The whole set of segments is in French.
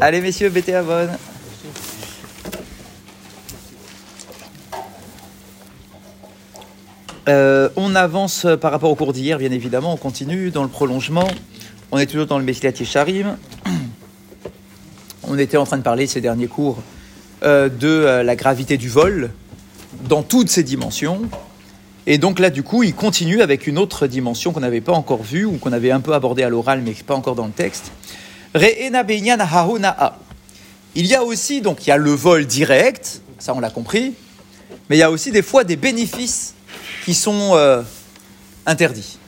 Allez, messieurs, BT Avon. Euh, on avance par rapport au cours d'hier, bien évidemment. On continue dans le prolongement. On est toujours dans le Messilat Yesharim. On était en train de parler ces derniers cours euh, de euh, la gravité du vol dans toutes ses dimensions. Et donc là, du coup, il continue avec une autre dimension qu'on n'avait pas encore vue ou qu'on avait un peu abordée à l'oral, mais pas encore dans le texte. Il y a aussi, donc, il y a le vol direct, ça on l'a compris, mais il y a aussi des fois des bénéfices qui sont euh, interdits,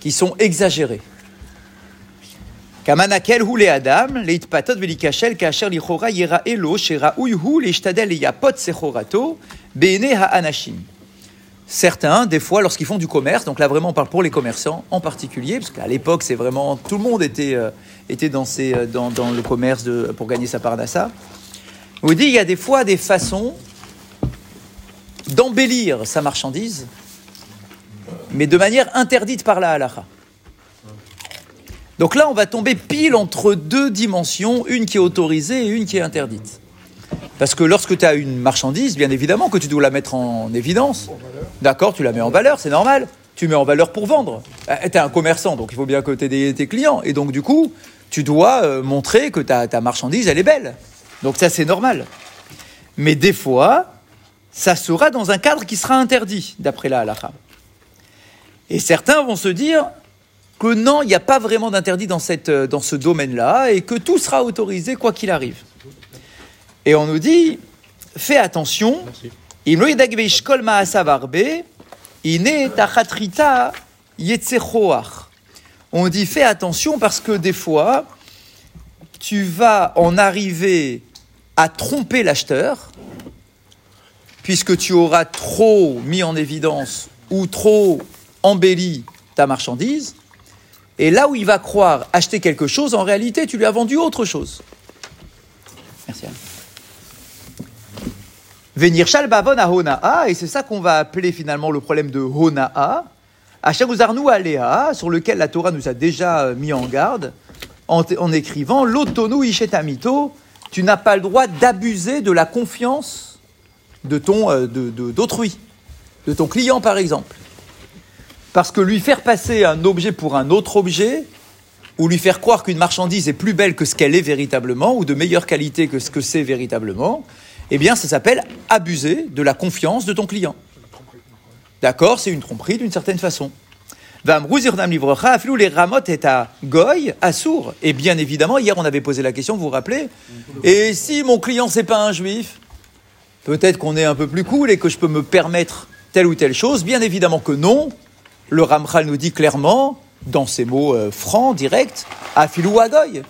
qui sont exagérés. Kamanakel hu le adam, leitpatot velikashel kasher lichora yera elo, shera uyhu leishtadel yapot sechorato, bene ha'anashim. Certains, des fois, lorsqu'ils font du commerce, donc là vraiment on parle pour les commerçants en particulier, parce qu'à l'époque c'est vraiment tout le monde était, euh, euh, dans, le commerce pour gagner sa part d'assa. Vous dit il y a des fois des façons d'embellir sa marchandise, mais de manière interdite par la halakha. Donc là, on va tomber pile entre deux dimensions, une qui est autorisée et une qui est interdite. Parce que lorsque tu as une marchandise, bien évidemment que tu dois la mettre en évidence. D'accord, tu la mets en valeur, c'est normal. Tu mets en valeur pour vendre. Tu es un commerçant, donc il faut bien que tu aies tes clients. Et donc, du coup, tu dois euh, montrer que ta, ta marchandise, elle est belle. Donc ça, c'est normal. Mais des fois, ça sera dans un cadre qui sera interdit, d'après la halakha. Et certains vont se dire que non, il n'y a pas vraiment d'interdit dans, cette, euh, dans ce domaine-là et que tout sera autorisé quoi qu'il arrive. Et on nous dit, fais attention. On dit, fais attention parce que des fois, tu vas en arriver à tromper l'acheteur, puisque tu auras trop mis en évidence ou trop embelli ta marchandise, et là où il va croire acheter quelque chose, en réalité, tu lui as vendu autre chose. Merci. Anne. Venir shalbavon à honaa, et c'est ça qu'on va appeler finalement le problème de honaa, Achaguzarnu aléa, sur lequel la Torah nous a déjà mis en garde, en, écrivant L'otonu ishetamito, tu n'as pas le droit d'abuser de la confiance de ton euh, d'autrui, de ton client par exemple. Parce que lui faire passer un objet pour un autre objet, ou lui faire croire qu'une marchandise est plus belle que ce qu'elle est véritablement, ou de meilleure qualité que ce que c'est véritablement, eh bien ça s'appelle abuser de la confiance de ton client. D'accord C'est une tromperie d'une certaine façon. Les ramot et à goy, à sourd. Et bien évidemment, hier on avait posé la question, vous vous rappelez Et si mon client c'est pas un juif? Peut-être qu'on est un peu plus cool et que je peux me permettre telle ou telle chose. Bien évidemment que non. Le Ramchal nous dit clairement, dans ses mots euh, francs, directs, afilou agoy.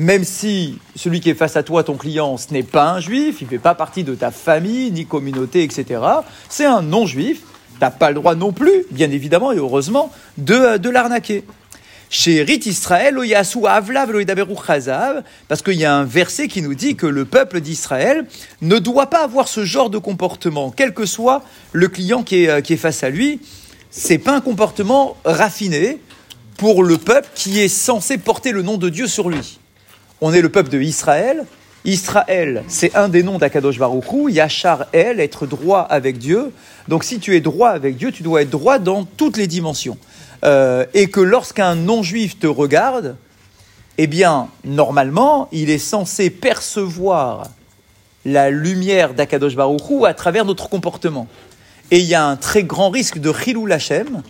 Même si celui qui est face à toi, ton client, ce n'est pas un juif, il ne fait pas partie de ta famille, ni communauté, etc. C'est un non-juif. Tu n'as pas le droit non plus, bien évidemment et heureusement, de, euh, de l'arnaquer. Chez Rit Israël, Chazav, parce qu'il y a un verset qui nous dit que le peuple d'Israël ne doit pas avoir ce genre de comportement, quel que soit le client qui est, euh, qui est face à lui. C'est pas un comportement raffiné pour le peuple qui est censé porter le nom de Dieu sur lui. On est le peuple de Israël. Israël, c'est un des noms d'Akadosh Baruchou. Yachar El, être droit avec Dieu. Donc si tu es droit avec Dieu, tu dois être droit dans toutes les dimensions. Euh, et que lorsqu'un non-juif te regarde, eh bien, normalement, il est censé percevoir la lumière d'Akadosh Baruchou à travers notre comportement. Et il y a un très grand risque de Chilou Lachem,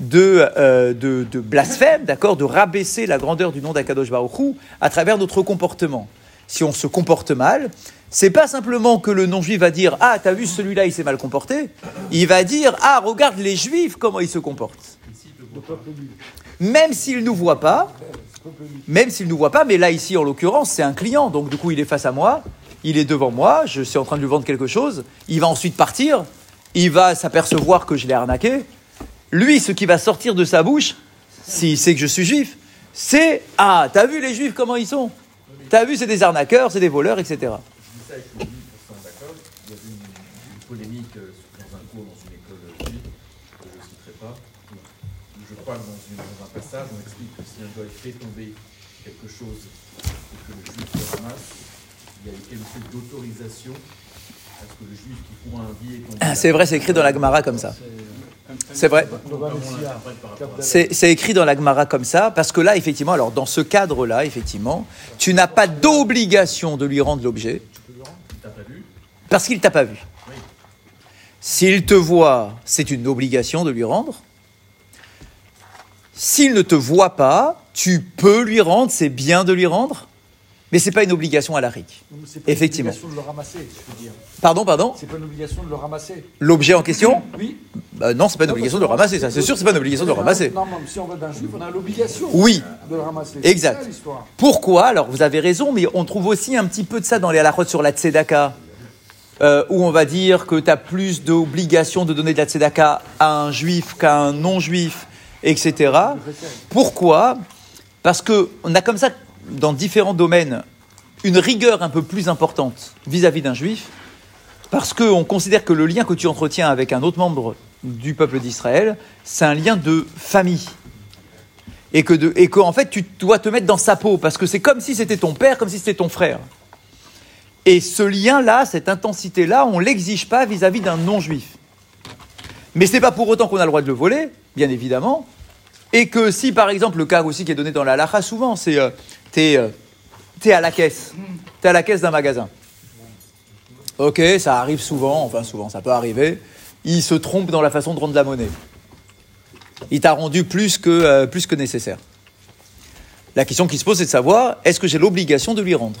de, euh, de, de blasphème, d'accord, de rabaisser la grandeur du nom d'Akadosh Baruchou à travers notre comportement. Si on se comporte mal, c'est pas simplement que le non-juif va dire Ah, t'as vu celui-là, il s'est mal comporté. Il va dire Ah, regarde les juifs, comment ils se comportent. Même s'il ne nous voit pas, même s'il nous voit pas, mais là, ici, en l'occurrence, c'est un client, donc du coup, il est face à moi, il est devant moi, je suis en train de lui vendre quelque chose, il va ensuite partir, il va s'apercevoir que je l'ai arnaqué. Lui, ce qui va sortir de sa bouche, s'il sait que je suis juif, c'est Ah, t'as vu les juifs comment ils sont? T'as vu, c'est des arnaqueurs, c'est des voleurs, etc. Je dis ça et je suis 1000% d'accord. Il y avait une, une polémique euh, dans un cours dans une école juive, que je ne citerai pas, je crois que dans, une- un passage, on explique que si un goy fait tomber quelque chose et que le juif il y a quelque chose d'autorisation C'est vrai, c'est écrit dans la Gemara comme ça. C'est vrai. C'est écrit dans la Gemara comme ça, parce que là, effectivement, alors dans ce cadre-là, effectivement, tu n'as pas d'obligation de lui rendre l'objet, parce qu'il t'a pas vu. S'il te voit, c'est une obligation de lui rendre. S'il ne te voit pas, tu peux lui rendre, c'est bien de lui rendre, mais c'est pas une obligation à la RIC. Donc, c'est pas Effectivement. une obligation de le ramasser, je veux dire. Pardon, pardon? C'est pas une obligation de le ramasser. L'objet en question? Oui. Bah Non, c'est pas une obligation de le ramasser, ça c'est sûr, c'est pas une obligation de le ramasser. Non, mais si on va d'un juif, on a l'obligation Oui. de le ramasser. Exact. Ça. Pourquoi? Alors, vous avez raison, mais on trouve aussi un petit peu de ça dans les halakhot sur la tzedaka, euh, où on va dire que tu as plus d'obligation de donner de la tzedaka à un juif qu'à un non-juif, etc. Pourquoi? Parce que on a comme ça, dans différents domaines, une rigueur un peu plus importante vis-à-vis d'un juif, parce qu'on considère que le lien que tu entretiens avec un autre membre du peuple d'Israël, c'est un lien de famille et que de, et qu'en fait tu dois te mettre dans sa peau parce que c'est comme si c'était ton père, comme si c'était ton frère. Et ce lien-là, cette intensité-là, on l'exige pas vis-à-vis d'un non-juif. Mais c'est pas pour autant qu'on a le droit de le voler, bien évidemment. Et que si, par exemple, le cas aussi qui est donné dans la lacha souvent, c'est euh, t'es euh, t'es à la caisse, t'es à la caisse d'un magasin. Ok, ça arrive souvent, enfin souvent, ça peut arriver. Il se trompe dans la façon de rendre la monnaie il t'a rendu plus que, euh, plus que nécessaire. La question qui se pose, c'est de savoir, est-ce que j'ai l'obligation de lui rendre?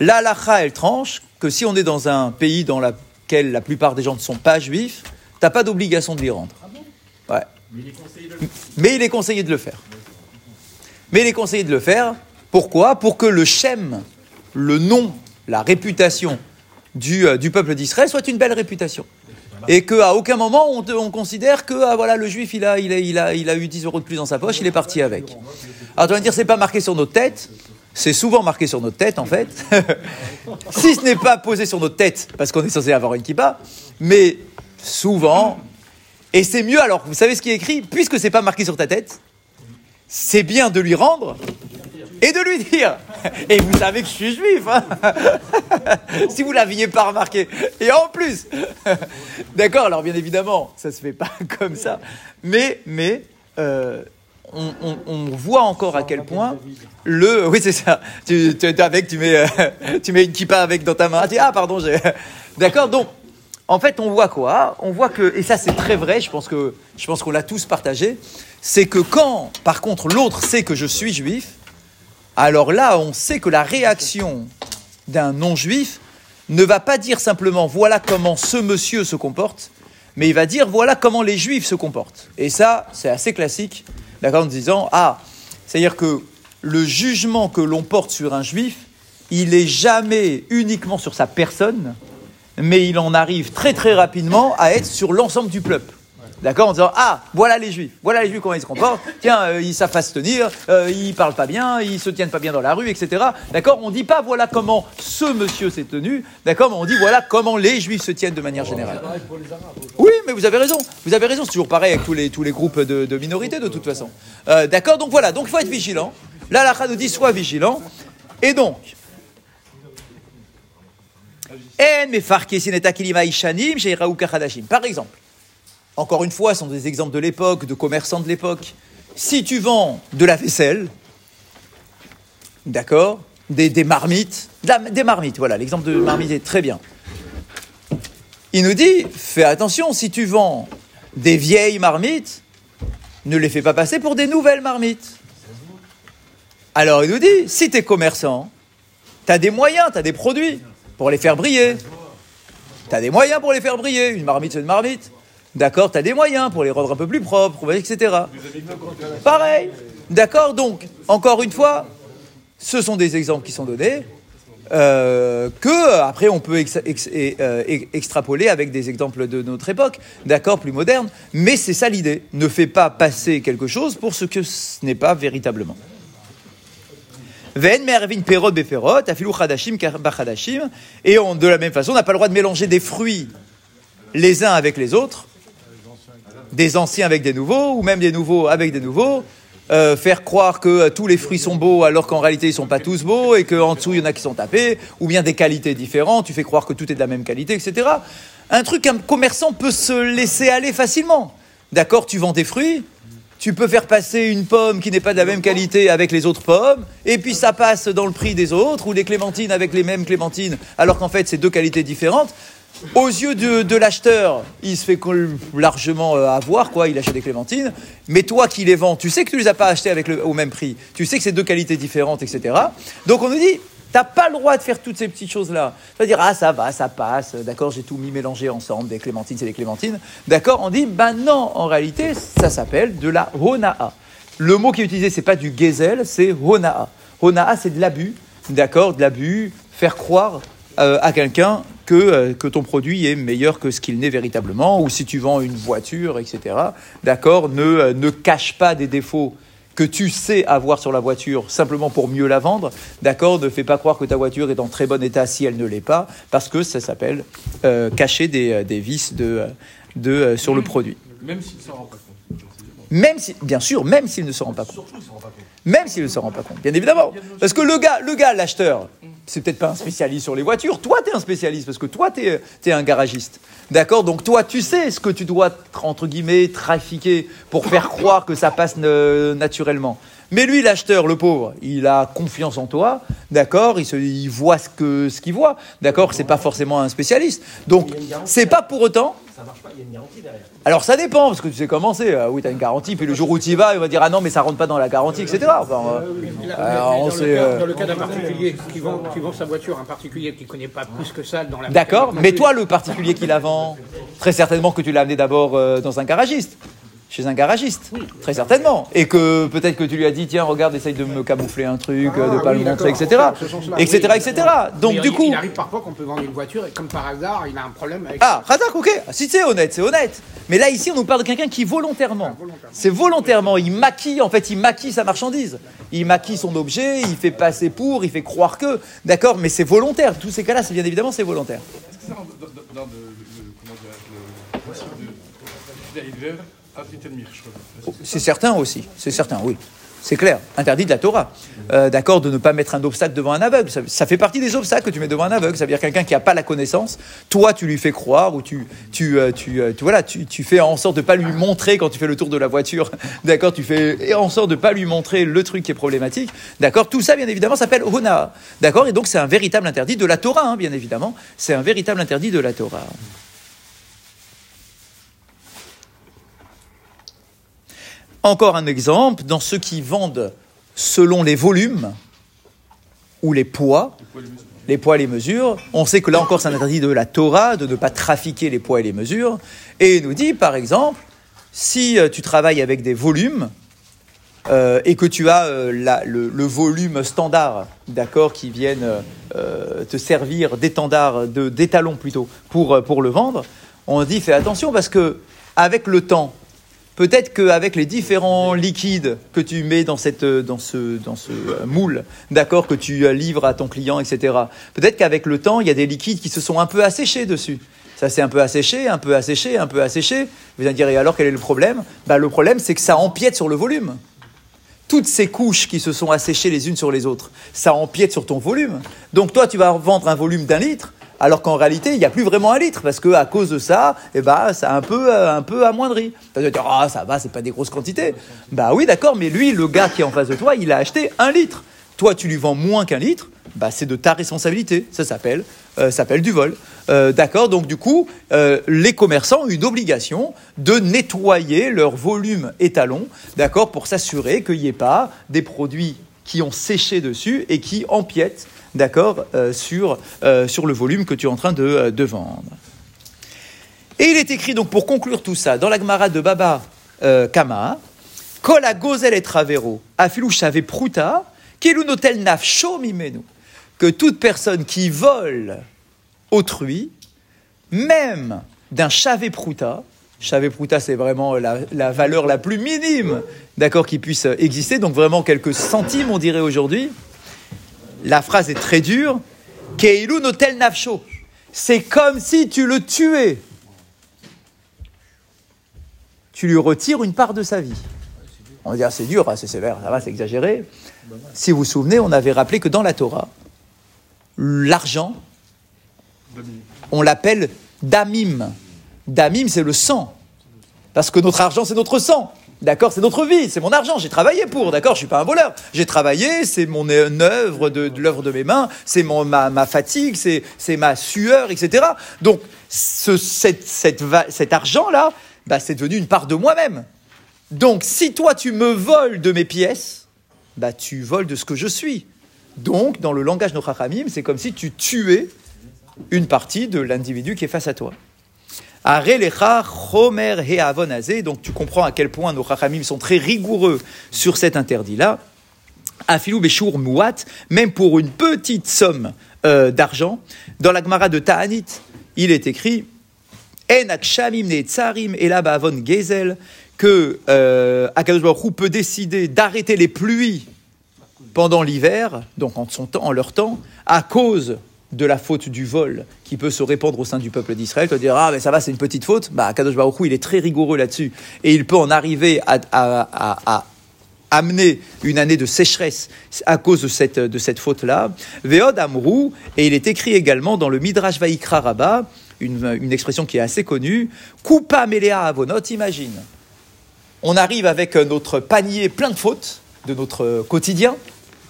La halakha, elle tranche que si on est dans un pays dans lequel la plupart des gens ne sont pas juifs, t'as pas d'obligation de lui rendre. Ouais. Mais il est conseillé de le Mais il est conseillé de le faire. Mais il est conseillé de le faire. Pourquoi? Pour que le shem, le nom, la réputation du, euh, du peuple d'Israël soit une belle réputation. Et qu'à aucun moment on, te- on considère que ah, voilà, le juif il a, il, a, il, a, il a eu 10 euros de plus dans sa poche, il est parti avec. Alors tu vas me dire, c'est pas marqué sur notre tête. C'est souvent marqué sur notre tête en fait. si ce n'est pas posé sur notre tête, parce qu'on est censé avoir une kippa, mais souvent, et c'est mieux alors, vous savez ce qui est écrit? Puisque c'est pas marqué sur ta tête, c'est bien de lui rendre et de lui dire. Et vous savez que je suis juif, hein si vous l'aviez pas remarqué. Et en plus, d'accord. Alors bien évidemment, ça se fait pas comme ça, mais mais euh, on, voit encore à quel point le, oui c'est ça. Tu, tu es avec, tu mets, euh, tu mets une kippa avec dans ta main. Dis ah pardon, j'ai, d'accord. Donc en fait, on voit quoi? On voit que, et ça c'est très vrai, je pense que je pense qu'on l'a tous partagé, c'est que quand, par contre, l'autre sait que je suis juif, alors là, on sait que la réaction d'un non-juif ne va pas dire simplement voilà comment ce monsieur se comporte, mais il va dire voilà comment les juifs se comportent. Et ça, c'est assez classique, d'accord, en disant ah, c'est-à-dire que le jugement que l'on porte sur un juif, il est jamais uniquement sur sa personne, mais il en arrive très très rapidement à être sur l'ensemble du peuple. D'accord En disant Ah, voilà les juifs, voilà les juifs comment ils se comportent, tiens, euh, ils savent pas se tenir, euh, ils parlent pas bien, ils se tiennent pas bien dans la rue, etc. D'accord On dit pas voilà comment ce monsieur s'est tenu, d'accord Mais on dit voilà comment les juifs se tiennent de manière générale. Oui, mais vous avez raison. Vous avez raison. C'est toujours pareil avec tous les, tous les groupes de, minorités, de toute façon. Euh, D'accord Donc voilà. Donc il faut être vigilant. Là, la nous dit sois vigilant. Et donc. Par exemple, encore une fois, ce sont des exemples de l'époque, de commerçants de l'époque. Si tu vends de la vaisselle, d'accord, des, marmites, des marmites, voilà, l'exemple de marmite est très bien. Il nous dit, fais attention, si tu vends des vieilles marmites, ne les fais pas passer pour des nouvelles marmites. Alors il nous dit, si tu es commerçant, tu as des moyens, tu as des produits pour les faire briller. Tu as des moyens pour les faire briller. Une marmite, c'est une marmite. D'accord Tu as des moyens pour les rendre un peu plus propres, etc. Pareil. D'accord Donc, encore une fois, ce sont des exemples qui sont donnés. euh, que après on peut euh, ex- extrapoler avec des exemples de notre époque, d'accord, plus modernes, mais c'est ça l'idée. Ne fais pas passer quelque chose pour ce que ce n'est pas véritablement. Et on, de la même façon, on n'a pas le droit de mélanger des fruits les uns avec les autres, des anciens avec des nouveaux, ou même des nouveaux avec des nouveaux, euh, faire croire que euh, tous les fruits sont beaux alors qu'en réalité ils sont pas tous beaux et qu'en dessous il y en a qui sont tapés, ou bien des qualités différentes, tu fais croire que tout est de la même qualité, etc. Un truc qu'un commerçant peut se laisser aller facilement. D'accord, tu vends des fruits, tu peux faire passer une pomme qui n'est pas de la même qualité avec les autres pommes, et puis ça passe dans le prix des autres, ou les clémentines avec les mêmes clémentines, alors qu'en fait c'est deux qualités différentes. Aux yeux de, l'acheteur, il se fait largement euh, avoir, quoi, il achète des clémentines, mais toi qui les vends, tu sais que tu les as pas achetées avec le- au même prix, tu sais que c'est deux qualités différentes, etc. Donc on nous dit, T'as pas le droit de faire toutes ces petites choses-là. C'est-à-dire, ah, ça va, ça passe, d'accord, j'ai tout mis mélangé ensemble, des clémentines, c'est des clémentines. D'accord, on dit, ben non, en réalité, ça s'appelle de la honaa. Le mot qui est utilisé, c'est pas du gezel, c'est honaa. Honaa, c'est de l'abus, d'accord, de l'abus, faire croire euh, à quelqu'un que, euh, que ton produit est meilleur que ce qu'il n'est véritablement, ou si tu vends une voiture, etc. D'accord, ne, euh, ne cache pas des défauts que tu sais avoir sur la voiture simplement pour mieux la vendre, d'accord Ne fais pas croire que ta voiture est en très bon état si elle ne l'est pas, parce que ça s'appelle euh, cacher des, des vices de, de, sur le produit. Même s'il s'en rend pas compte. Même si, bien sûr, même s'il ne se rend pas compte. Même s'il ne se rend pas compte, bien évidemment. Parce que le gars, le gars, l'acheteur, c'est peut-être pas un spécialiste sur les voitures. Toi, tu es un spécialiste parce que toi, tu es, un garagiste. D'accord? Donc toi, tu sais ce que tu dois, entre guillemets, trafiquer pour faire croire que ça passe euh, naturellement. Mais lui, l'acheteur, le pauvre, il a confiance en toi, d'accord il, se- il voit ce que ce qu'il voit, d'accord C'est pas forcément un spécialiste. Donc, c'est pas pour autant Ça marche pas, il y a une garantie derrière. alors ça dépend, parce que tu sais comment c'est. Ah oui, tu as une garantie, puis le jour où tu y vas, il va dire Ah non, mais ça rentre pas dans la garantie, etc. Enfin, euh, Là, alors, on dans, sait, le cas, euh, dans le cas d'un particulier qui vend, qui vend sa voiture, un particulier qui ne connaît pas plus que ça dans la D'accord, mais toi, le particulier qui la vend, très certainement que tu l'as amené d'abord euh, dans un garagiste. Chez un garagiste, très certainement. Et que peut-être que tu lui as dit, tiens, regarde, essaye de me camoufler un truc, euh, de Ah, pas oui, le montrer, etc. Etc., oui. etc. Donc du il, coup... il arrive parfois qu'on peut vendre une voiture et comme par hasard, il a un problème avec. Ah, Razak, ok. Ah, Si c'est honnête, c'est honnête. Mais là, ici, on nous parle de quelqu'un qui volontairement, c'est volontairement, il maquille, en fait, il maquille sa marchandise. Il maquille son objet, il fait passer pour, il fait croire que. D'accord, mais c'est volontaire. Tous ces cas-là, c'est bien évidemment, c'est volontaire. Dans le, le- comment dirais-je, le de Daïver Atritel je crois. C'est certain aussi, c'est certain, oui. C'est clair, interdit de la Torah. Euh, D'accord, de ne pas mettre un obstacle devant un aveugle. Ça, fait partie des obstacles que tu mets devant un aveugle. Ça veut dire quelqu'un qui n'a pas la connaissance. Toi, tu lui fais croire ou tu, tu, euh, tu, euh, tu- voilà, tu, tu fais en sorte de pas lui montrer quand tu fais le tour de la voiture. D'accord, tu fais en sorte de pas lui montrer le truc qui est problématique. D'accord, tout ça, bien évidemment, s'appelle hona. D'accord, et donc c'est un véritable interdit de la Torah, hein, bien évidemment. C'est un véritable interdit de la Torah. Encore un exemple, dans ceux qui vendent selon les volumes ou les poids, les poids et les mesures, on sait que là encore c'est un interdit de la Torah de ne pas trafiquer les poids et les mesures. Et il nous dit par exemple, si euh, tu travailles avec des volumes euh, et que tu as euh, le, volume standard, d'accord, qui viennent te servir d'étendard, d'étalon plutôt, pour, pour le vendre, on dit fais attention parce que avec le temps, peut-être qu'avec les différents liquides que tu mets dans, cette, dans ce, dans ce moule, d'accord, que tu livres à ton client, etc., peut-être qu'avec le temps, il y a des liquides qui se sont un peu asséchés dessus. Ça s'est un peu asséché, un peu asséché, un peu asséché. Vous allez dire, et alors quel est le problème? Bah, Le problème, c'est que ça empiète sur le volume toutes ces couches qui se sont asséchées les unes sur les autres, ça empiète sur ton volume. Donc toi, tu vas vendre un volume d'un litre, alors qu'en réalité, il n'y a plus vraiment un litre, parce que à cause de ça, eh ben, ça a un peu, euh, un peu amoindri. Tu vas dire, ah, ça va, c'est pas des grosses quantités. Bah oui, d'accord, mais lui, le gars qui est en face de toi, il a acheté un litre. Toi, tu lui vends moins qu'un litre, bah, c'est de ta responsabilité. Ça s'appelle, euh, s'appelle du vol. Euh, d'accord Donc, du coup, les commerçants ont une obligation de nettoyer leur volume étalon, d'accord, pour s'assurer qu'il n'y ait pas des produits qui ont séché dessus et qui empiètent, d'accord, euh, sur, euh, sur le volume que tu es en train de, euh, de vendre. Et il est écrit donc pour conclure tout ça dans la Gemara de Baba Kama, Kol gozel et travero, pruta, notel nafsho mimenu, que toute personne qui vole autrui, même d'un chavé pruta, chavé pruta c'est vraiment la, la valeur la plus minime, d'accord, qui puisse exister, donc vraiment quelques centimes on dirait aujourd'hui. La phrase est très dure, keilu notel nafsho, c'est comme si tu le tuais tu lui retires une part de sa vie. On va dire c'est dur, ah, c'est sévère, ça va, c'est exagéré. Si vous vous souvenez, on avait rappelé que dans la Torah, l'argent, on l'appelle damim. Damim, c'est le sang. Parce que notre argent, c'est notre sang. D'accord C'est notre vie, c'est mon argent, j'ai travaillé pour, d'accord Je suis pas un voleur. J'ai travaillé, c'est mon euh, œuvre de, l'œuvre de mes mains, c'est mon- ma, ma fatigue, c'est c'est ma sueur, etc. Donc, ce, cette, cette cet argent-là, bah, c'est devenu une part de moi-même. Donc, si toi, tu me voles de mes pièces, bah, tu voles de ce que je suis. Donc, dans le langage de c'est comme si tu tuais une partie de l'individu qui est face à toi. Chomer he'avon hazeh. Donc tu comprends à quel point nos chachamim sont très rigoureux sur cet interdit-là. Afilou beshur muat, même pour une petite somme euh, d'argent. Dans la Gemara de Ta'anit, il est écrit En akshamim ne'etzarim ela ba'avon gezel que euh, Akadosh peut décider d'arrêter les pluies pendant l'hiver, donc en, temps, en leur temps, à cause de la faute du vol qui peut se répandre au sein du peuple d'Israël. Tu vas dire, ah, mais ça va, c'est une petite faute. Bah, Kadosh Baruch il est très rigoureux là-dessus. Et il peut en arriver à, à- à- amener une année de sécheresse à cause de cette, de cette faute-là. Veod Amrou, et il est écrit également dans le Midrash Vaikra Rabbah, une, une expression qui est assez connue, Coupa Melea Avonot, imagine. On arrive avec notre panier plein de fautes de notre quotidien,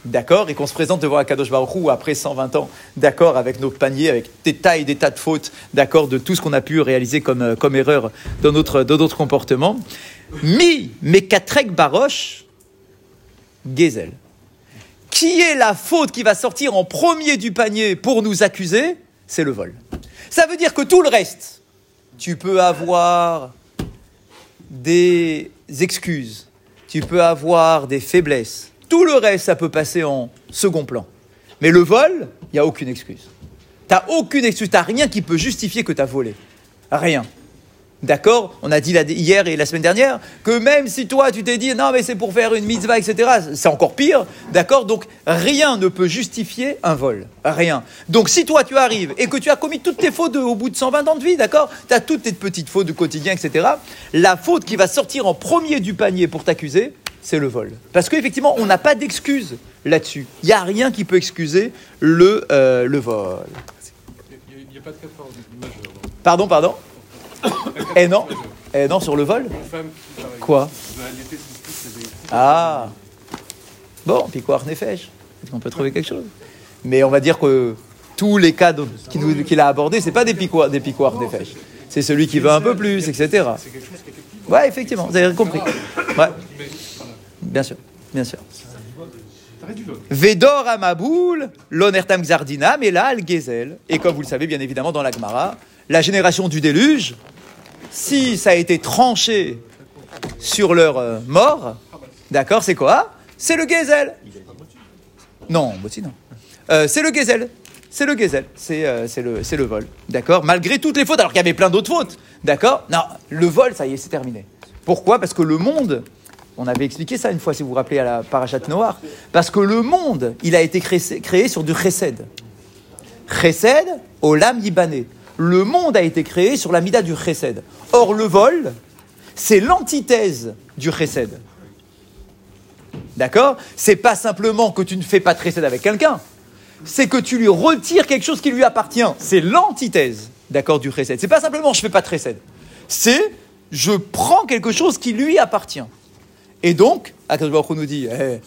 d'accord, et qu'on se présente devant Akadosh Baruch Hu après 120 ans, d'accord, avec nos paniers, avec des tas et des tas de fautes, d'accord, de tout ce qu'on a pu réaliser comme, euh, comme erreur dans notre, dans notre comportement. Mi, Mekatrek Baroche, Gezel. Qui est la faute qui va sortir en premier du panier pour nous accuser? C'est le vol. Ça veut dire que tout le reste, tu peux avoir des excuses, tu peux avoir des faiblesses. Tout le reste, ça peut passer en second plan. Mais le vol, il n'y a aucune excuse. Tu n'as aucune excuse, tu n'as rien qui peut justifier que tu as volé. Rien. D'accord? On a dit hier et la semaine dernière que même si toi tu t'es dit non mais c'est pour faire une mitzvah, etc., c'est encore pire. D'accord? Donc rien ne peut justifier un vol. Rien. Donc si toi tu arrives et que tu as commis toutes tes fautes au bout de 120 ans de vie, d'accord? Tu as toutes tes petites fautes du quotidien, etc. La faute qui va sortir en premier du panier pour t'accuser, c'est le vol. Parce qu'effectivement, on n'a pas d'excuse là-dessus. Il n'y a rien qui peut excuser le, euh, le vol. Il n'y a, pas de cas de force majeur. donc. Pardon, pardon Eh non Eh non, sur le vol Une femme qui, par exemple, Quoi Ah Bon, Piquoir Nefesh. Est-ce qu'on peut trouver quelque chose? Mais on va dire que tous les cas qu'il a abordés, c'est pas des piquoirs, des piquoirs Nefesh. C'est celui qui veut un peu plus, etc. C'est quelque chose qui est effectif. Ouais, effectivement, vous avez compris. Ouais. Bien sûr, bien sûr. Vedor Amaboul, l'onertam Xardina, mais là, al Gezel. Et comme vous le savez, bien évidemment, dans la Gemara, la génération du déluge, si ça a été tranché sur leur euh, mort, d'accord, c'est quoi? C'est le Gezel. Non, Moti, non. Euh, c'est le Gezel. C'est le Gezel. C'est euh, c'est le, le vol. D'accord? Malgré toutes les fautes, alors qu'il y avait plein d'autres fautes. D'accord? Non, le vol, ça y est, c'est terminé. Pourquoi? Parce que le monde, on avait expliqué ça une fois, si vous vous rappelez, à la Parashat Noir. Parce que le monde, il a été créé, sur du chesed. Chesed, olam yibané. Le monde a été créé sur la mida du chesed. Or, le vol, c'est l'antithèse du chesed. D'accord? C'est pas simplement que tu ne fais pas de avec quelqu'un, c'est que tu lui retires quelque chose qui lui appartient. C'est l'antithèse, d'accord, du chesed. C'est pas simplement je fais pas de chesed. C'est je prends quelque chose qui lui appartient. Et donc, Akadosh Baruch Hu nous dit, Eh,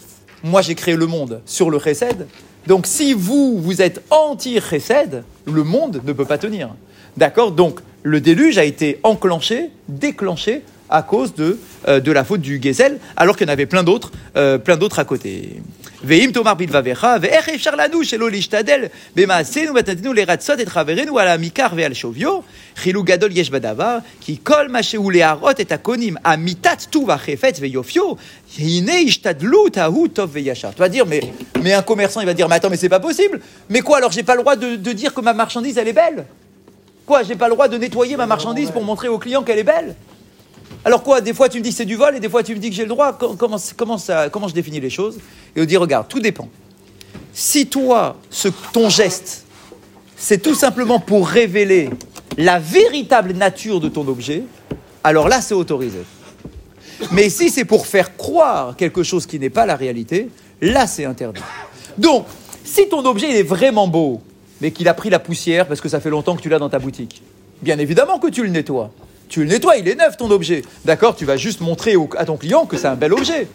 moi j'ai créé le monde sur le chesed. Donc si vous, vous êtes anti-chesed, le monde ne peut pas tenir. D'accord? Donc le déluge a été enclenché, déclenché à cause de, euh, la faute du Gezel, alors qu'il y en avait plein d'autres, euh, plein d'autres à côté. Tomar bidvavecha, ve'ech efshar lanu shelo lishtadel, b'maasenu matatenu leratzot et traverenu ala mikar ve'al shovio, chilou gadol yesh badavar, ki kol ma shehu leharot et akonim, amitat tu vachefet ve'yofio, hine ishtadlu tahu tov ve'yashar. Tu vas dire, mais, mais un commerçant, il va dire, mais attends, mais c'est pas possible. Mais quoi, alors j'ai pas le droit de, de dire que ma marchandise, elle est belle? Quoi, j'ai pas le droit de nettoyer ma marchandise pour montrer au client qu'elle est belle? Alors quoi, des fois tu me dis que c'est du vol et des fois tu me dis que j'ai le droit. Com- Comment, je définis les choses Et on dit, regarde, tout dépend. Si toi, ton geste, c'est tout simplement pour révéler la véritable nature de ton objet, alors là c'est autorisé. Mais si c'est pour faire croire quelque chose qui n'est pas la réalité, là c'est interdit. Donc, si ton objet il est vraiment beau, mais qu'il a pris la poussière parce que ça fait longtemps que tu l'as dans ta boutique, bien évidemment que tu le nettoies. Tu le nettoies, il est neuf ton objet. D'accord Tu vas juste montrer à ton client que c'est un bel objet.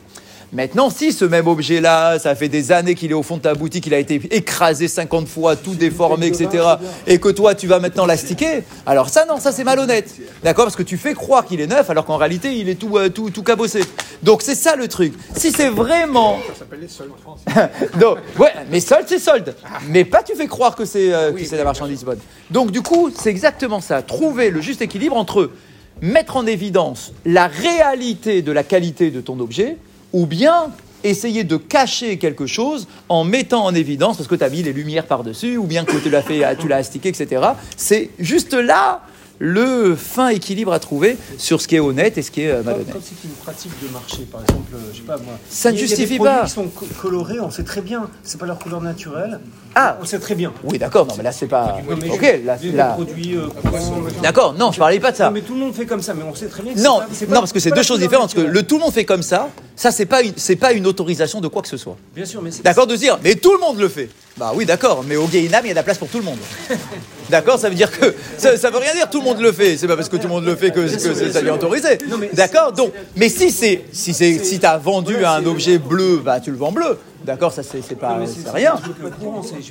Maintenant, si ce même objet-là, ça fait des années qu'il est au fond de ta boutique, il a été écrasé 50 fois, tout déformé, etc., et que toi, tu vas maintenant l'astiquer, alors ça, non, ça, c'est malhonnête. D'accord Parce que tu fais croire qu'il est neuf, alors qu'en réalité, il est tout, euh, tout, tout cabossé. Donc, c'est ça le truc. Si c'est vraiment Ça s'appelle les soldes. donc, ouais, mais solde, c'est solde. Mais pas tu fais croire que c'est euh, que c'est la marchandise bonne. Donc, du coup, c'est exactement ça. Trouver le juste équilibre entre mettre en évidence la réalité de la qualité de ton objet ou bien essayer de cacher quelque chose en mettant en évidence parce que tu as mis les lumières par-dessus ou bien que tu l'as fait, tu l'as astiqué, etc. C'est juste là le fin équilibre à trouver sur ce qui est honnête et ce qui est euh, malhonnête. comme c'est une pratique de marché, par exemple, euh, je sais pas moi. Ça ne justifie des produits pas. qui sont co- colorés, on sait très bien, c'est pas leur couleur naturelle. Ah. on sait très bien. Oui, d'accord, non, mais là, c'est pas. Non, mais Ok, là, là- produits euh, D'accord, non, je parlais pas de ça. Non, mais tout le monde fait comme ça, mais on sait très bien que Non, pas- non, pas- parce que c'est pas deux choses différentes. Parce que naturelle. le tout le monde fait comme ça, ça c'est pas une, c'est pas une autorisation de quoi que ce soit. Bien sûr, mais c'est D'accord, de se dire, mais tout le monde le fait. Bah oui, d'accord, mais au Gainam, il y a de la place pour tout le monde. D'accord, ça veut dire que ça, ça veut rien dire tout le monde le fait. C'est pas parce que tout le monde le fait que, que c'est- ça autorisé. D'accord, donc, mais si c'est si c'est si t'as vendu un objet bleu, bah tu le vends bleu. D'accord, ça c'est pas c'est rien. euh,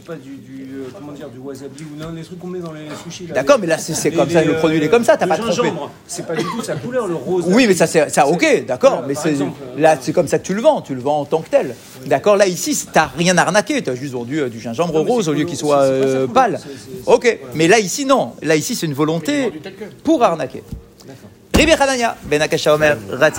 pas du, euh, comment dire du wasabi ou non les trucs qu'on met dans les sushis. là, D'accord, les- mais là, c'est- les- comme ça, le produit, il est euh, comme ça, t'as le pas trompé. gingembre, C'est pas du tout sa couleur, le rose. Oui, mais ça, c'est ça, ok, d'accord, Voilà, mais par c'est exemple, euh, là, c'est comme ça que tu le vends, tu le vends en tant que tel. D'accord, là ici, t'as rien arnaqué, t'as juste vendu euh, du gingembre Non, rose au lieu qu'il soit euh, pâle. c'est- c'est- c'est- Ok, mais là ici non, là ici c'est une volonté pour arnaquer. Ribi Hanania, Ben Akasha Omer, Ratzak.